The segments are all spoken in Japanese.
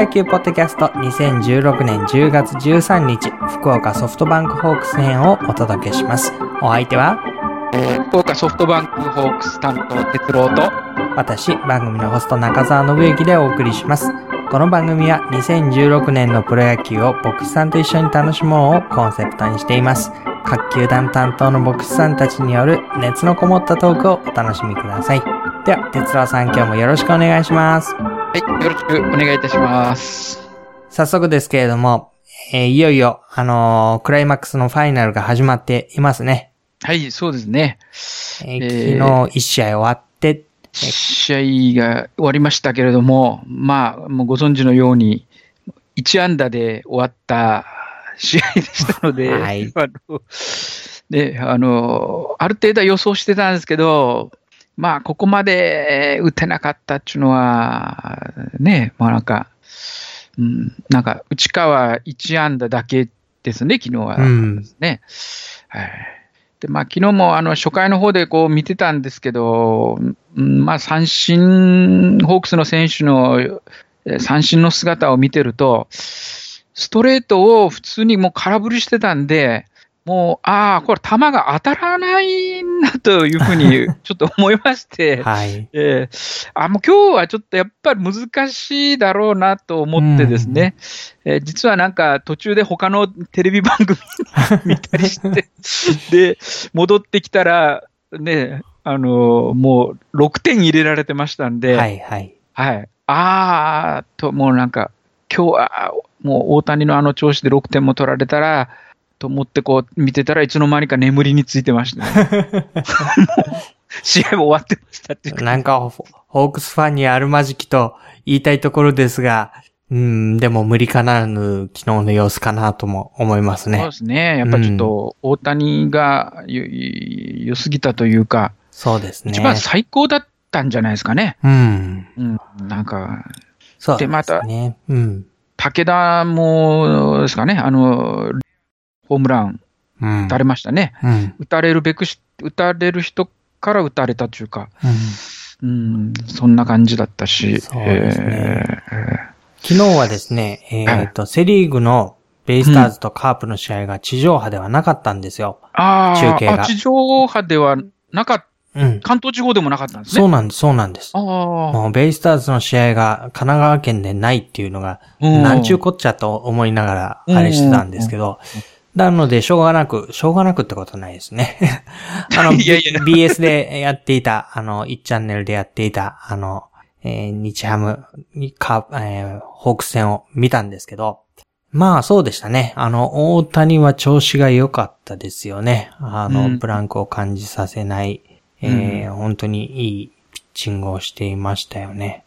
ロ野球ポッドキャスト2016年10月13日、福岡ソフトバンクホークス編をお届けします。お相手は、えー福岡ソフトバンクホークス担当哲郎と、私、番組のホスト中澤信之でお送りします。この番組は2016年のプロ野球を牧師さんと一緒に楽しもうをコンセプトにしています。各球団担当の牧師さんたちによる熱のこもったトークをお楽しみください。では、哲郎さん今日もよろしくお願いします。はい、よろしくお願いいたします。早速ですけれども、えーいよいよ、あのークライマックスのファイナルが始まっていますね。はい、そうですね。えーえー昨日1試合終わって、試合が終わりましたけれども、まあ、もうご存知のように、1安打で終わった試合でしたので、はい あのであの、ある程度は予想してたんですけど、まあ、ここまで打てなかったっていうのは、ね、まあなんか、うん、なんか、内川1安打だけですね、昨日は。うんね。はい。で、まあ、昨日もあの初回の方でこう見てたんですけど、うんまあ、三振、ホークスの選手のえー三振の姿を見てると、ストレートを普通にもう空振りしてたんで、もう、ああ、これ球が当たらないなというふうに ちょっと思いまして、はい。えーあもう今日はちょっとやっぱり難しいだろうなと思ってですね、えー実はなんか途中で他のテレビ番組見たりして、で、戻ってきたら、ね、あのーもう6点入れられてましたんで、はい、はい。はい。あーと、もうなんか、今日はもう大谷のあの調子で6点も取られたら、と思ってこう見てたらいつの間にか眠りについてました、ね。試合も終わってましたっていうか。なんか、ホホークスファンにあるまじきと言いたいところですが、うん、でも無理かなる昨日の様子かなとも思いますねそうで。すね。やっぱちょっと大谷がよ良すぎたというか、そうですね。一番最高だったんじゃないですかね。うん。うん。なんか、そうですね。でまたうん。武田もですかね、あの、ホームランうん。打たれましたね。うん。打たれるべくし、打たれる人から打たれたというか、うん。うん、そんな感じだったし、そうですねえ昨日はですね、えっ、と、セリーグのベイスターズとカープの試合が地上波ではなかったんですよ。中継があ、地上波ではなかっうん。関東地方でもなかったんですね。そうなんです、そうなんです。もうベイスターズの試合が神奈川県でないっていうのが、うんなんちゅうこっちゃと思いながら、あれしてたんですけど、なので、しょうがなく、しょうがなくってことないですね。あの、いやいや B- BS でやっていた、あの、1チャンネルでやっていた、あの、えー日ハムにか、えーホークス戦を見たんですけど、まあそうでしたね。あの、大谷は調子が良かったですよね。あの、うんブランクを感じさせない、えー本当にいいピッチングをしていましたよね。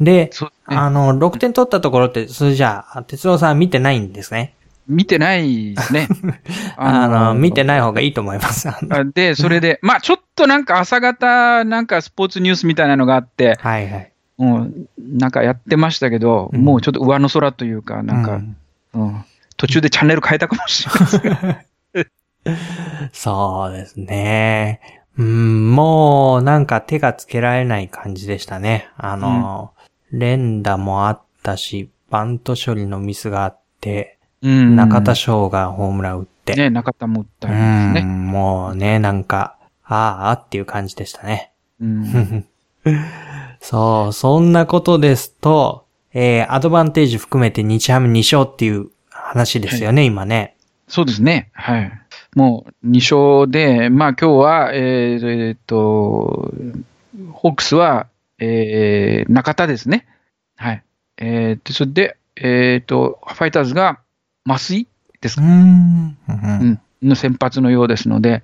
で、そうねあの、6点取ったところって、それじゃあ、哲郎さん見てないんですね。見てないですね。あの、見てない方がいいと思います。あのあで、それで、まあちょっとなんか朝方、なんかスポーツニュースみたいなのがあって、はいはい。うん、なんかやってましたけど、うんもうちょっと上の空というか、なんか、うんうん途中でチャンネル変えたかもしれない そうですね。うん、もう、なんか手がつけられない感じでしたね。あの、連打もあったし、バント処理のミスがあって、うん。中田翔がホームラン打って、ね、中田も打ったうりですね。ん、もうね、なんか、ああっていう感じでしたね。うん。そう、そんなことですと、えー、アドバンテージ含めて日ハム2勝っていう話ですよね、今ね。そうですね。はい。もう2勝で、まあ今日は、えーえーっと、ホークスは、えー中田ですね。はい。えーで、それで、えーっと、ファイターズが増井ですか、うーん。うん、の先発のようですので、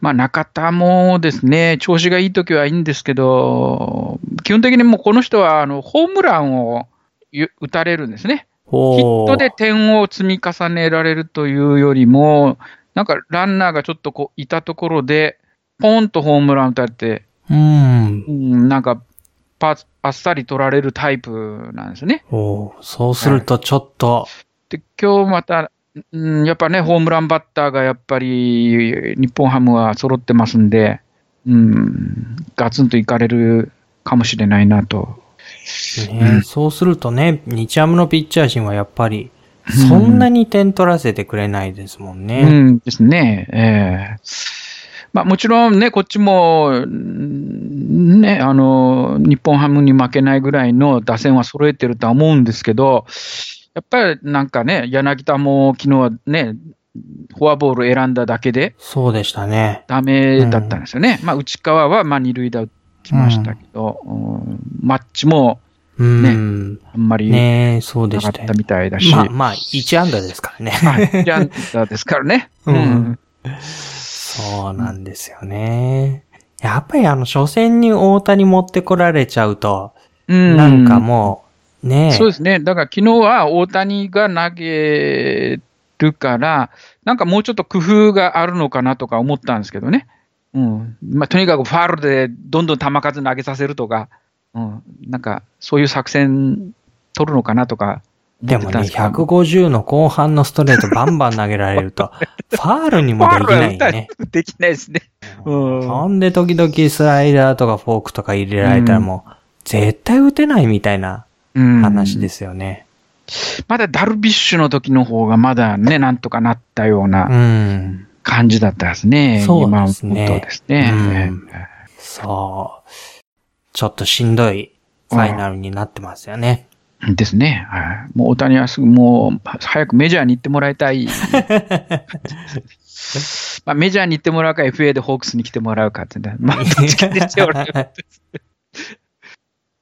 まあ中田もですね、調子がいい時はいいんですけど、基本的にもうこの人は、あの、ホームランをゆ打たれるんですね。ヒットで点を積み重ねられるというよりも、なんかランナーがちょっとこういたところで、ポンとホームラン打たれて、うん。うん、なんかパあっさり取られるタイプなんですね。おーそうするとちょっと、で、今日また、うん、やっぱね、ホームランバッターがやっぱり日本ハムは揃ってますんで、うん、ガツンといかれるかもしれないなとねそうするとね、日ハムのピッチャー陣はやっぱり、そんなに点取らせてくれないですもんね。うんですね。ええまあもちろんね、こっちも、ね、あの、日本ハムに負けないぐらいの打線は揃えてるとは思うんですけど、やっぱりなんかね、柳田も昨日はね、フォアボール選んだだけで、そうでしたね。ダメだったんですよね。まあ内川はまあ二塁打打ちましたけど、うんマッチもうん。あんまりねそうでなかったしたよ。みたいだし、まあまあ、1安打ですからね。はい、ジャンタですからね。うんうんそうなんですよね。やっぱりあの、初戦に大谷持ってこられちゃうと、うんなんかもう、ねそうですね。だから昨日は大谷が投げるから、なんかもうちょっと工夫があるのかなとか思ったんですけどね。うん。まあ、とにかくファールでどんどん球数投げさせるとか、うん。なんかそういう作戦取るのかなとかでもね、思ってたんですけど。150の後半のストレートバンバン投げられると、ファールにもできないよね。できないですね。うんほんで時々スライダーとかフォークとか入れられたらもう、絶対打てないみたいなうん話ですよね。まだダルビッシュの時の方がまだね、なんとかなったようう。なん感じだったですね。そうですねですね。うんそう。ちょっとしんどいファイナルになってますよね。ですね。はい。もう大谷はすぐもう早くメジャーに行ってもらいたい。まあメジャーに行ってもらうか FA でホークスに来てもらうかってね。まあどっちかですよ。俺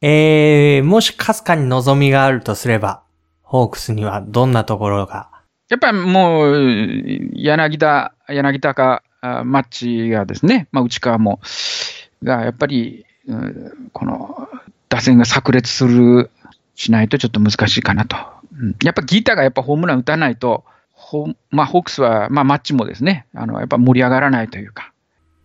えー、もしかすかに望みがあるとすれば、ホークスにはどんなところが、やっぱりもう、柳田、柳田か、あマッチがですね、まあ内川も、がやっぱり、うんこの打線が炸裂する、しないとちょっと難しいかなと。うんやっぱギータがやっぱホームラン打たないと、ほまあホークスは、まあマッチもですね、あの、やっぱ盛り上がらないというか。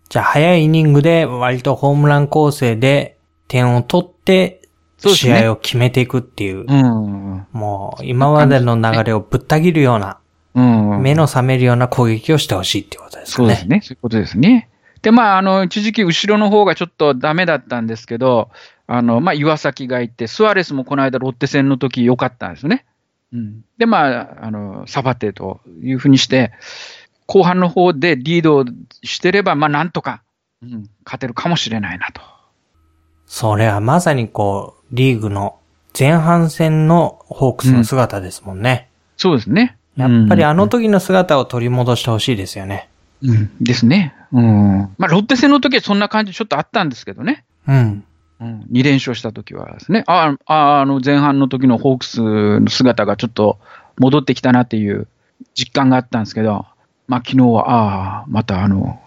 じゃあ早いイニングで割とホームラン構成で点を取って、試合を決めていくっていう、うん。もう今までの流れをぶった切るような、うん。目の覚めるような攻撃をしてほしいっていうことですかね。そうですね。そういうことですね。で、まあ、あの、一時期後ろの方がちょっとダメだったんですけど、あの、まあ、岩崎がいて、スアレスもこの間ロッテ戦の時良かったんですね。うん。で、まあ、あの、サバテというふうにして、後半の方でリードしてれば、まあ、なんとか、うん、勝てるかもしれないなと。それはまさにこう、リーグの前半戦のホークスの姿ですもんね。そうですね。やっぱりあの時の姿を取り戻してほしいですよね。うん、ですね。うん。まあ、ロッテ戦の時はそんな感じちょっとあったんですけどね。うん。うん、2連勝した時はですね、あああの前半の時のホークスの姿がちょっと戻ってきたなっていう実感があったんですけど、まあ昨日は、ああ、またあの、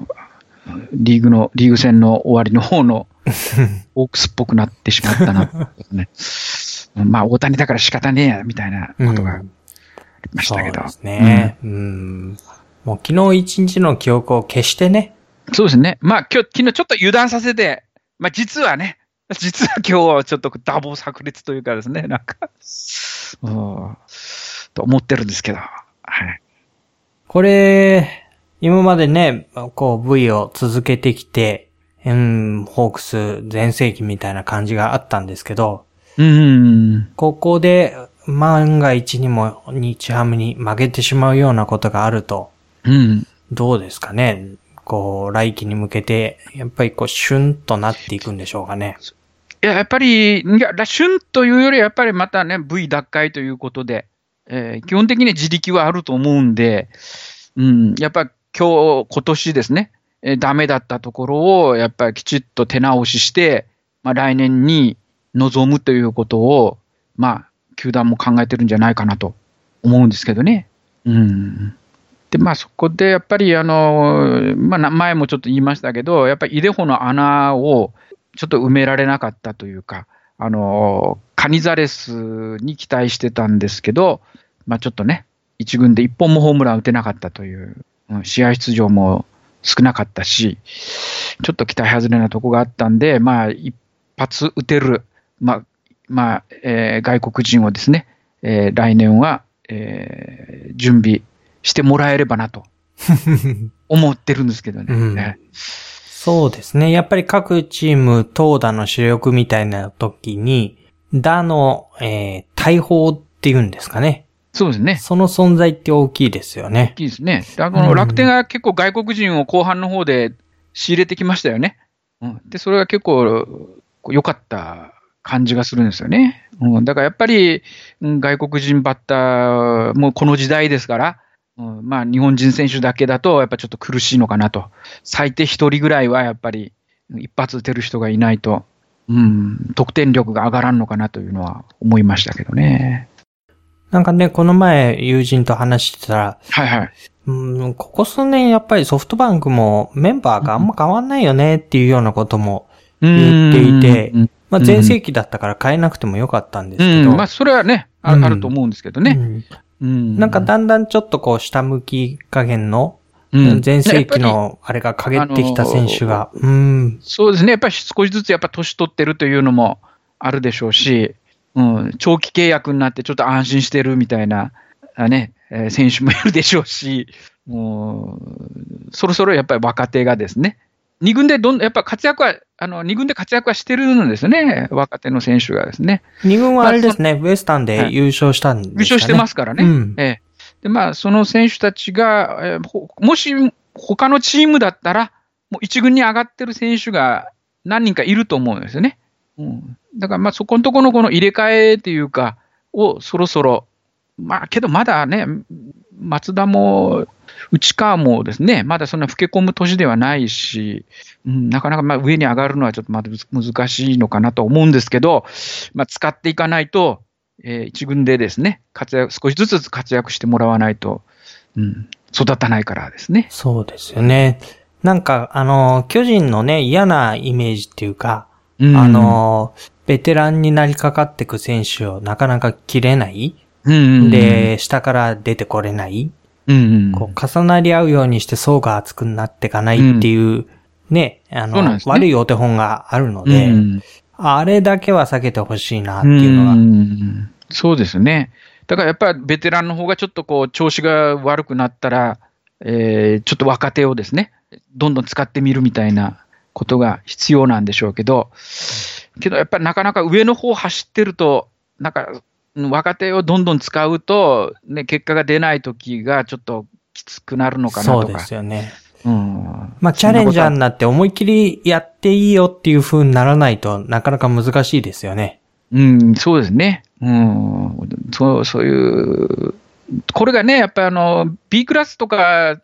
リーグの、リーグ戦の終わりの方の ホークスっぽくなってしまったな、ね。まあ大谷だから仕方ねえや、みたいなことがありましたけど。そうですね。うん。もう昨日一日の記憶を消してね。そうですね。まあ今日、昨日ちょっと油断させて、まあ実はね、実は今日はちょっとダボ炸裂というかですね、なんか、うん、と思ってるんですけど、はい。これ、今までね、こう V を続けてきて、うん、ホークス全盛期みたいな感じがあったんですけど、うん。ここで万が一にも日ハムに負けてしまうようなことがあると、うん。どうですかね？こう、来季に向けて、やっぱりこう、シュンとなっていくんでしょうかね？いや、やっぱり、いや、ラシュンというより、やっぱりまたね、V 奪回ということで、えー基本的に自力はあると思うんで、うん、やっぱ今日、今年ですね、えダメだったところを、やっぱりきちっと手直しして、まあ来年に臨むということを、まあ、球団も考えてるんじゃないかなと思うんですけどね。うん。で、まあそこでやっぱり、あの、まあ前もちょっと言いましたけど、やっぱりイデホの穴をちょっと埋められなかったというか、あの、カニザレスに期待してたんですけど、まあちょっとね、一軍で一本もホームラン打てなかったという、試合出場も少なかったし、ちょっと期待外れなとこがあったんで、まあ一発打てる、まあ、まあ、えー外国人をですね、えー来年は、えー準備してもらえればなと 思ってるんですけどね。うんねそうですね。やっぱり各チーム、投打の主力みたいな時に、打の、えー、大砲っていうんですかね。そうですね。その存在って大きいですよね大。きいですね。あの楽天が結構外国人を後半の方で仕入れてきましたよね。うん、で、それが結構良かった感じがするんですよね。うん、だからやっぱり、うん外国人バッターもこの時代ですから、うん、まあ日本人選手だけだとやっぱちょっと苦しいのかなと。最低一人ぐらいはやっぱり一発打てる人がいないと、うん、得点力が上がらんのかなというのは思いましたけどね。なんかね、この前友人と話してたら、はいはい。うん、ここ数年やっぱりソフトバンクもメンバーがあんま変わんないよねっていうようなことも言っていてうん。まあうん。前世紀だったから変えなくてもよかったんですうけど、ん、まあ、それはね、あると思うんですけどね。なんかだんだんちょっとこう下向き加減の、うん。前世紀やっぱりのあれが陰ってきた選手が、うん、そうですね、やっぱり少しずつやっぱ年取ってるというのもあるでしょうし、うん、長期契約になってちょっと安心してるみたいな、あねえー選手もいるでしょうし、もうそろそろやっぱり若手がですね、二軍でどんやっぱ活躍は、あの二軍で活躍はしてるんですね、若手の選手がですね。二軍はあれですね、ウエスタンで優勝したんですかね。優勝してますからね。うんええでまあ、その選手たちが、えーほもし他のチームだったら、もう一軍に上がってる選手が何人かいると思うんですよね。うん、だからまあそこのところのこの入れ替えっていうか、をそろそろ、まあけどまだね、松田も内川もですね、まだそんな老け込む年ではないし、うん、なかなかまあ上に上がるのはちょっとまだ難しいのかなと思うんですけど、まあ、使っていかないと、えー一軍でですね、活躍、少しずつ活躍してもらわないと、うん、育たないからですね。そうですよね。なんか、あの、巨人のね、嫌なイメージっていうか、うんあ、の、ベテランになりかかってく選手をなかなか切れない、うん、で、下から出てこれない、うん、こう重なり合うようにして層が厚くなっていかないっていう、ね、あの、そうなんですね。悪いお手本があるのうで、ん、あれだけは避けてほしいなっていうのは。うん。そうですね。だからやっぱりベテランの方がちょっとこう調子が悪くなったら、えーちょっと若手をですね、どんどん使ってみるみたいなことが必要なんでしょうけど、けどやっぱりなかなか上の方走ってると、なんかうん若手をどんどん使うと、ね、結果が出ない時がちょっときつくなるのかなとか。そうですよね。うんまあ、チャレンジャーになって思いっきりやっていいよっていう風にならないとなかなか難しいですよね。うん、そうですね。うん、そう、そういう、これがね、やっぱりあの、B クラスとか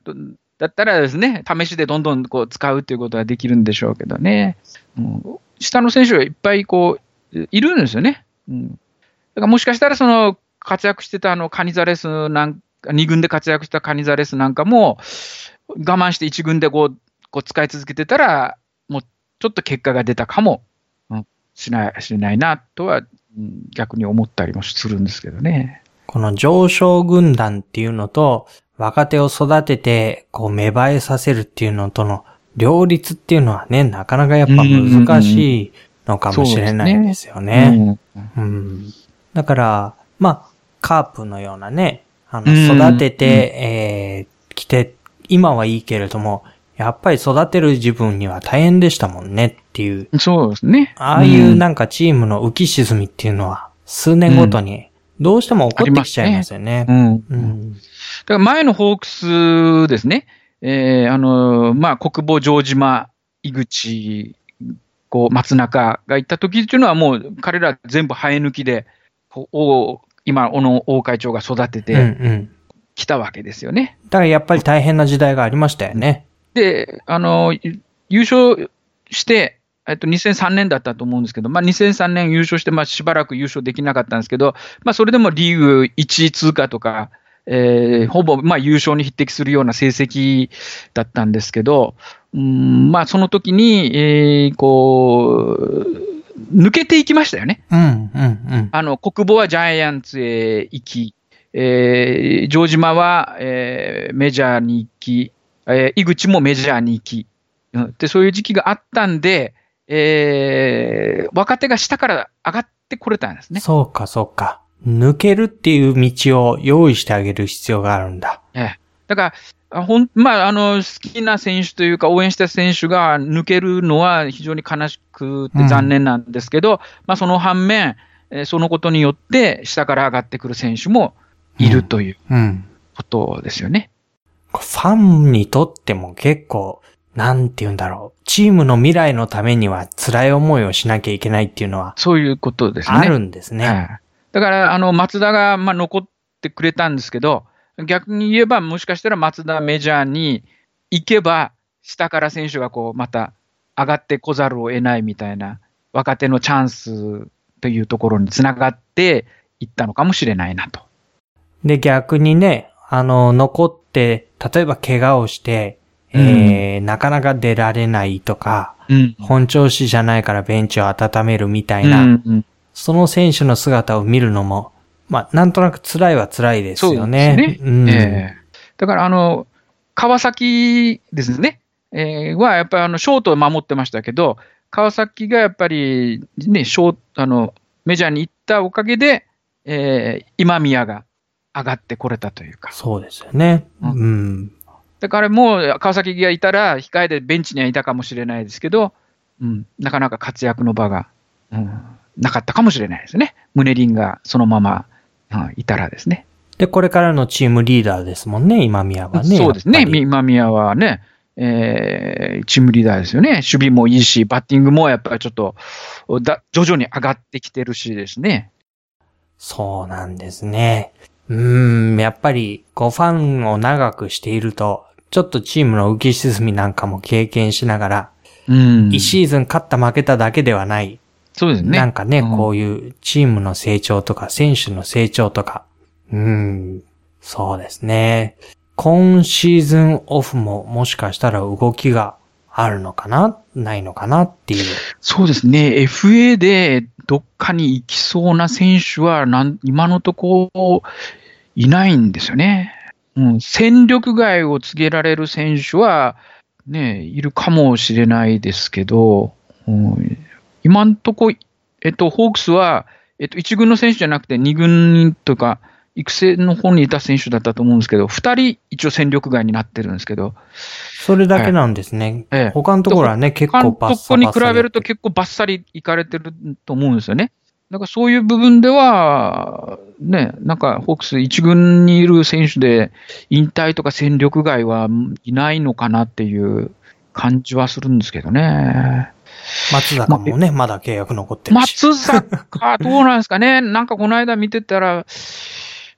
だったらですね、試しでどんどんこう使うっていうことはできるんでしょうけどね。うん、下の選手がいっぱいこう、いるんですよね。うん。だからもしかしたらその、活躍してたあの、カニザレスなんか、2軍で活躍したカニザレスなんかも、我慢して1軍でこう、こう使い続けてたら、もうちょっと結果が出たかもしない、しないなとは、うん逆に思ったりもするんですけどね。この上昇軍団っていうのと、若手を育てて、こう芽生えさせるっていうのとの両立っていうのはね、なかなかやっぱ難しいのかもしれないですよね。だから、まあ、カープのようなね、あうんの、育てて、えー、来て、今はいいけれども、やっぱり育てる自分には大変でしたもんねっていう、そうですね。ああいううんなんかチームの浮き沈みっていうのは、数年ごとにどうしても起こってきちゃいますよね。うん。うだん。から前のホークスですね、えーあの、まあ、国母城島、井口、こう、松中が行った時っていうのはもう彼ら全部生え抜きで、こ今、小野王会長が育てうんうてん。きたわけですよね。だからやっぱり大変な時代がありましたよね。で、あの、ゆ優勝して、えっと、2003年だったと思うんですけど、まあ、2003年優勝して、まあ、しばらく優勝できなかったんですけど、まあ、それでもリーグ1位通過とか、えーほぼ、まあ、優勝に匹敵するような成績だったんですけど、うん、まあ、その時に、えーこう、抜けていきましたよね。うん、うん、うん。あの、国母はジャイアンツへ行き、えー、城島は、えーメジャーに行き、えー井口もメジャーに行き、うんで、そういう時期があったんで、えー若手が下から上がってこれたんですね。そうか、そうか。抜けるっていう道を用意してあげる必要があるんだ。ええだから、あほん、まあ、あの、好きな選手というか、応援した選手が抜けるのは非常に悲しくて残念なんですけど、まあ、その反面、えーそのことによって下から上がってくる選手もいるといううん。ことですよね。ファンにとっても結構、なんて言うんだろう。チームの未来のためには辛い思いをしなきゃいけないっていうのはそういうことですね。あるんですね。はいだから、あの、松田が、まあ、残ってくれたんですけど、逆に言えば、もしかしたら松田メジャーに行けば、下から選手がこう、また上がってこざるを得ないみたいな、若手のチャンスというところにつながっていったのかもしれないなと。で、逆にね、あの、残って、例えば怪我をして、えーなかなか出られないとか、うん。本調子じゃないからベンチを温めるみたいな、うんうんその選手の姿を見るのも、まあ、なんとなく辛いは辛いですよね。そうですね。うんええだから、あの、川崎ですね、えーはやっぱりあのショートを守ってましたけど、川崎がやっぱり、ね、ショーあのメジャーに行ったおかげで、えー今宮が上がってこれたというか、そうですよね。ううん。だからもう川崎がいたら、控えでベンチにはいたかもしれないですけど、うん、なかなか活躍の場が、うん、なかったかもしれないですね。ムネリンがそのまま、うんいたらですね。で、これからのチームリーダーですもんね、今宮はね。そうですね、今宮はね、えーチームリーダーですよね、守備もいいし、バッティングもやっぱりちょっとだ徐々に上がってきてるしですね。そうなんですね。うーん、やっぱり、こう、ファンを長くしていると、ちょっとチームの浮き沈みなんかも経験しながら、うん、一シーズン勝った負けただけではない、そうですね。なんかね、うんこういうチームの成長とか、選手の成長とか、うーん、そうですね。今シーズンオフももしかしたら動きがあるのかな？ないのかなっていう。そうですね、FA でどっかに行きそうな選手はなん今のところいないんですよね。うん、戦力外を告げられる選手は、ね、いるかもしれないですけど、うん今のとこ、えっと、ホークスは、えっと、1軍の選手じゃなくて2軍とか、育成の方にいた選手だったと思うんですけど、2人一応戦力外になってるんですけど、それだけなんですね。ええ他のところはね、結構監バッサ督に比べると結構バッサリいかれてると思うんですよね。だからそういう部分では、ね、なんかホークス一軍にいる選手で引退とか戦力外はいないのかなっていう感じはするんですけどね。松坂もね、まだ契約残ってるし。松坂、どうなんですかね。なんかこの間見てたら、う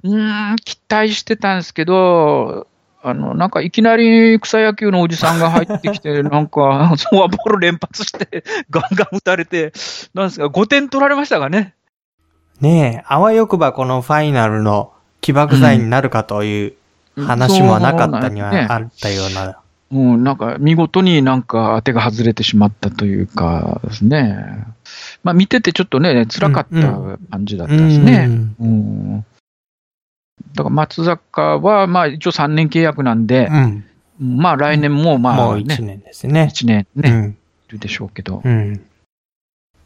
ーん、期待してたんですけど、あの、なんかいきなり草野球のおじさんが入ってきて、なんか、フォアボール連発して、ガンガン打たれて、なんですか、5点取られましたかね。ねえ、あわよくばこのファイナルの起爆剤になるかという話もなかったにはあったような。もうなんか見事になんか当てが外れてしまったというかですね。まあ見ててちょっとね、辛かったうん感じだったですね。うんうん。だから松坂はまあ一応3年契約なんで、うん。まあ来年もまもうあね、一年ですね。1年ね、いうん。るでしょうけど。うん。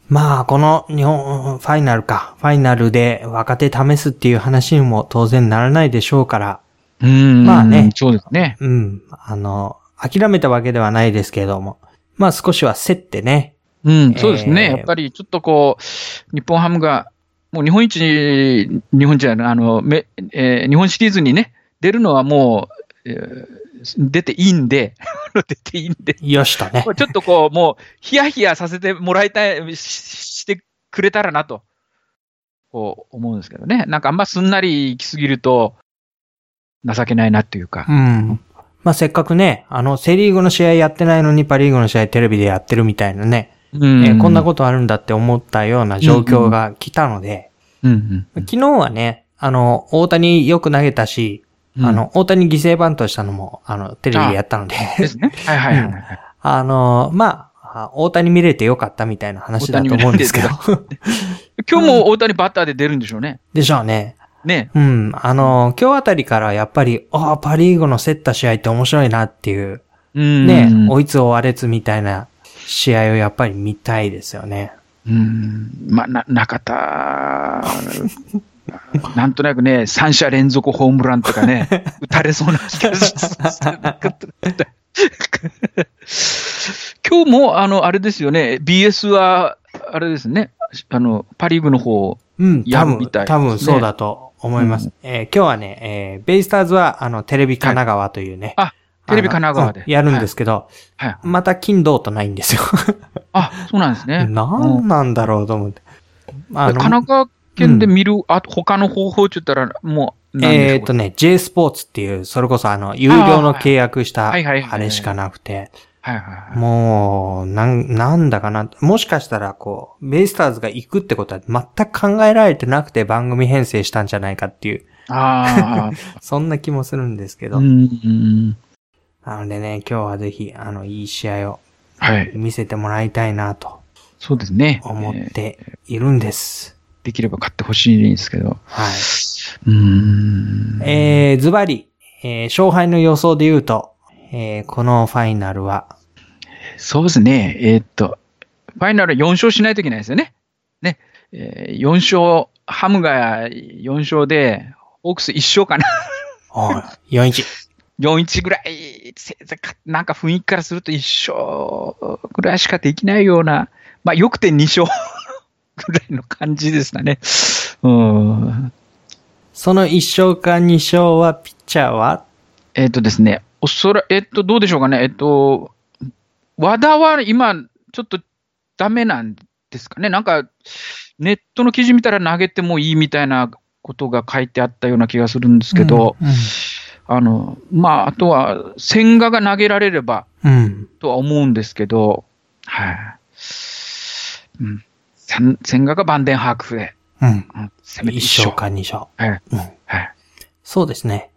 まあ、この日本ファイナルか。ファイナルで若手試すっていう話にも当然ならないでしょうから。うん。まあねそうですね。うん。あの、諦めたわけではないですけれども。まあ少しは競ってね。うん、そうですね。えーやっぱりちょっとこう、日本ハムが、もう日本一、日本じゃない、あの、めえー日本シリーズにね、出るのはもう、えー出ていいんで、出ていいんで、よしとね。ちょっとこう、もう、ヒヤヒヤさせてもらいたい、ししてくれたらなと、こう思うんですけどね。なんかあんますんなり行き過ぎると、情けないなっていうかう。ん。まあせっかくね、あの、セリーグの試合やってないのにパリーグの試合テレビでやってるみたいなね、うんえーこんなことあるんだって思ったような状況が来たので、と、うんうん昨日はね、あの、大谷よく投げたし、うんあの、大谷犠牲バントしたのも、あの、テレビでやったので、ですね。はいはいはいはい。あの、まあ、大谷見れてよかったみたいな話だと思うんですけど。今日も大谷バッターで出るんでしょうね。でしょうね。ね。うん。あの、今日あたりからやっぱり、ああ、パリーグの競った試合って面白いなっていう、うんね、追いつ追われつみたいな試合をやっぱり見たいですよね。うん。まあ、な、中田、なんとなくね、3者連続ホームランとかね、打たれそうな気がします。今日も、あの、あれですよね、BS は、あれですね、あの、パリーグの方、うん、多分やるみたい、ですね多分そうだと思います。うんえー今日はね、えーベイスターズは、あの、テレビ神奈川というね。あテレビ神奈川でやるんですけど、はい。また金土とないんですよ。あ、そうなんですね。なんなんだろうと思って。あ神奈川県で見る、あ他の方法って言ったら、もう、えっ、とね、J スポーツっていう、それこそあの、有料の契約した、はいはいはいあれしかなくて、はいはいはい。もう、なん、なんだかな。もしかしたら、こう、ベイスターズが行くってことは全く考えられてなくて番組編成したんじゃないかっていう、あ そんな気もするんですけあ、ど。うんうん。なのでね、今日はぜひ、あの、いい試合をはい。見せてもらいたいなとそうですね。思っえーているんです。できれば買ってほしいんですけど。はい。うーん。えー、ズバリ、えー、勝敗の予想で言うと、えー、このファイナルは、そうですね。えーっと、ファイナル4勝しないといけないですよね。ね。えー、4勝、ハムが4勝で、オークス1勝かな。おい4-1。4-1ぐらい、なんか雰囲気からすると1勝ぐらいしかできないような、まあ、よくて2勝ぐらいの感じですかね。うん。その1勝か2勝は、ピッチャーは？えっ、とですね、おそら、えっ、と、どうでしょうかね。えっ、と、和田は今、ちょっとダメなんですかね。なんか、ネットの記事見たら投げてもいいみたいなことが書いてあったような気がするんですけど、うんあの、まあ、あとは、千賀が投げられれば、うん。とは思うんですけど、はい、うん。千千賀がバンデンハークで、うん。うん、せめて1一勝。勝か2勝。はい。うん。はい。そうですね。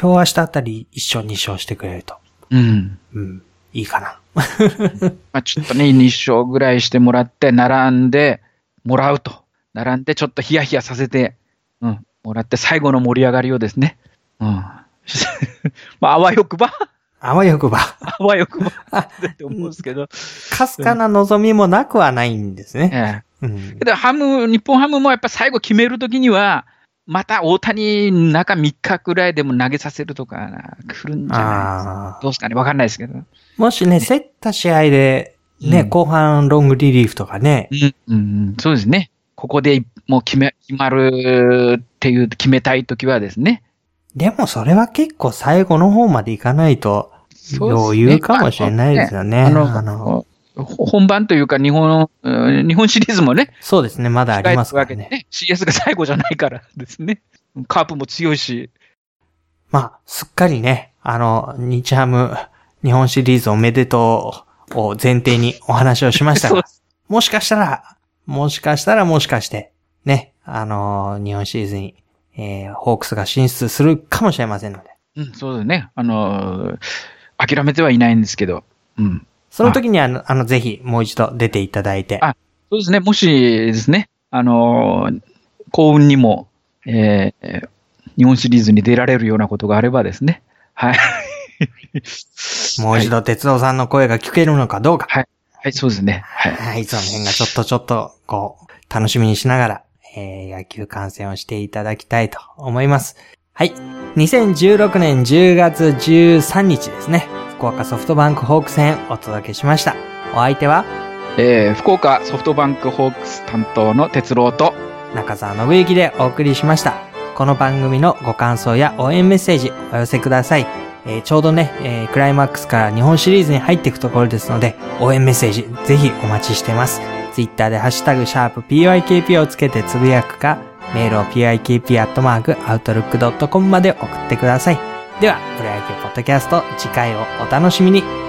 今日明日あたり1勝2勝してくれると。うん。うん。いいかな。まあ、ちょっとね、2勝ぐらいしてもらって、並んでもらうと。並んで、ちょっとヒヤヒヤさせて、うん、もらって、最後の盛り上がりをですね。うん。まあ、あわよくば、あわよくば。あわよくば、って思うんですけど。かすかな望みもなくはないんですね。えうんえ。けど、ハム、日本ハムもやっぱ最後決めるときには、また大谷、中3日くらいでも投げさせるとか、来るんじゃないああ。どうですかね？わかんないですけど。もしね、競った試合で、ね、うん後半ロングリリーフとかね、うん、うん、そうですね。ここでもう決め、決まるっていう、決めたいときはですね。でもそれは結構最後の方までいかないと余裕かもしれないですよね。あの、あのほ本番というか日本、うん日本シリーズもね、そうですね、まだありますからね。ね。CS が最後じゃないからですね。カープも強いし。まあ、すっかりね、あの、日ハム日本シリーズおめでとうを前提にお話をしました もしかしたら、もしかしたらもしかして、ね、あの、日本シリーズに、えー、ホークスが進出するかもしれませんので、うん、そうですね。あのー諦めてはいないんですけど。うん。その時には、あの、あのぜひもう一度出ていただいて、あそうですね。もしですね、あのー幸運にも、えー日本シリーズに出られるようなことがあればですね。はい。もう一度哲夫さんの声が聞けるのかどうか、はい、そうですね。はい。はい、その辺がちょっとちょっと、こう、楽しみにしながら、えー野球観戦をしていただきたいと思います。はい。2016年10月13日ですね。福岡ソフトバンクホークス編お届けしました。お相手は？えー福岡ソフトバンクホークス担当の哲郎と、中澤信之でお送りしました。この番組のご感想や応援メッセージお寄せください。えーちょうどね、えークライマックスから日本シリーズに入っていくところですので、応援メッセージぜひお待ちしてます。ツイッターでハッシュタグシャープ PYKP をつけてつぶやくか、メールを PYKP.outlook.com まで送ってください。では、プロ野球ポッドキャスト次回をお楽しみに。